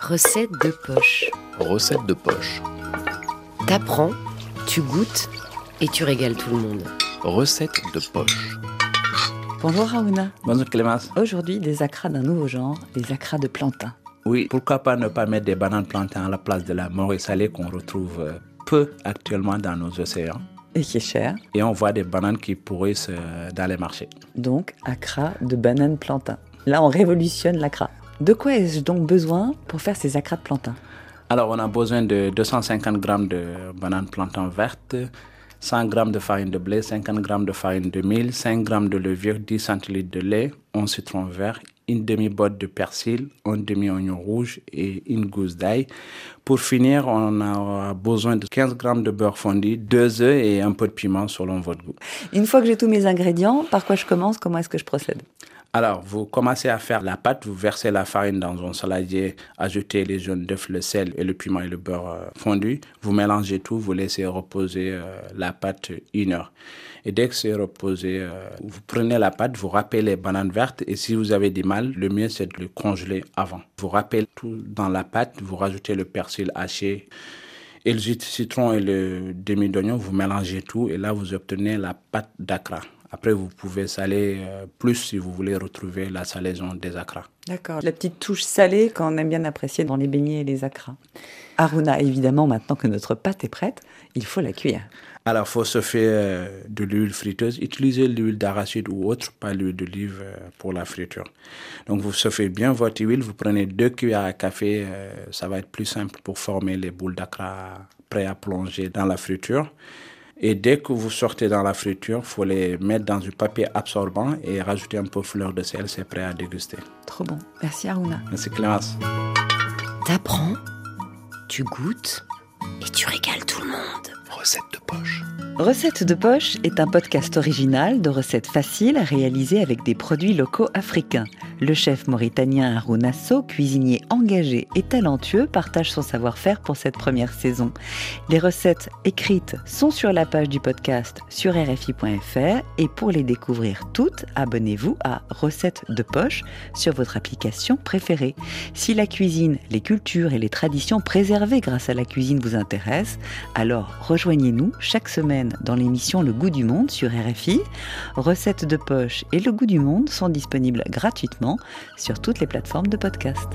Recette de poche. Recette de poche. T'apprends, tu goûtes et tu régales tout le monde. Recette de poche. Bonjour Raouna. Bonjour Clémence. Aujourd'hui, des acras d'un nouveau genre, les acras de plantain. Oui, pourquoi pas ne pas mettre des bananes plantains à la place de la morue salée qu'on retrouve euh, peu actuellement dans nos océans? Et qui est cher. Et on voit des bananes qui pourrissent euh, dans les marchés. Donc, acras de bananes plantain. Là, on révolutionne l'acra. De quoi ai-je donc besoin pour faire ces acras de plantain? Alors, on a besoin de 250 g de bananes plantain vertes, 100 g de farine de blé, 50 g de farine de mil, 5 g de levure, 10 centilitres de lait, un citron vert, une demi-botte de persil, un demi-oignon rouge et une gousse d'ail. Pour finir, on a besoin de 15 g de beurre fondu, 2 œufs et un peu de piment selon votre goût. Une fois que j'ai tous mes ingrédients, par quoi je commence? Comment est-ce que je procède? Alors, vous commencez à faire la pâte, vous versez la farine dans un saladier, ajoutez les jaunes d'œufs, le sel et le piment et le beurre euh, fondu. Vous mélangez tout, vous laissez reposer euh, la pâte une heure. Et dès que c'est reposé, euh, vous prenez la pâte, vous râpez les bananes vertes et si vous avez du mal, le mieux c'est de le congeler avant. Vous râpez tout dans la pâte, vous rajoutez le persil haché et le jus de citron et le demi d'oignon, vous mélangez tout et là vous obtenez la pâte d'acra. Après, vous pouvez saler euh, plus si vous voulez retrouver la salaison des acras. D'accord. La petite touche salée qu'on aime bien apprécier dans les beignets et les acras. Aruna, évidemment, maintenant que notre pâte est prête, il faut la cuire. Alors, il faut se faire euh, de l'huile friteuse. Utilisez l'huile d'arachide ou autre, pas l'huile d'olive euh, pour la friture. Donc, vous faites bien votre huile. Vous prenez deux cuillères à café. ça va être plus simple pour former les boules d'acra prêtes à plonger dans la friture. Et dès que vous sortez dans la friture, il faut les mettre dans du papier absorbant et rajouter un peu de fleur de sel. C'est prêt à déguster. Trop bon. Merci Aruna. Merci Clémence. T'apprends, tu goûtes et tu régales tout le monde. Recette de poche. Recette de poche est un podcast original de recettes faciles réalisées avec des produits locaux africains. Le chef mauritanien Haroun Asso, cuisinier engagé et talentueux, partage son savoir-faire pour cette première saison. Les recettes écrites sont sur la page du podcast sur rfi.fr et pour les découvrir toutes, abonnez-vous à Recettes de poche sur votre application préférée. Si la cuisine, les cultures et les traditions préservées grâce à la cuisine vous intéressent, alors rejoignez-nous chaque semaine dans l'émission Le goût du monde sur RFI. Recettes de poche et Le goût du monde sont disponibles gratuitement sur toutes les plateformes de podcast.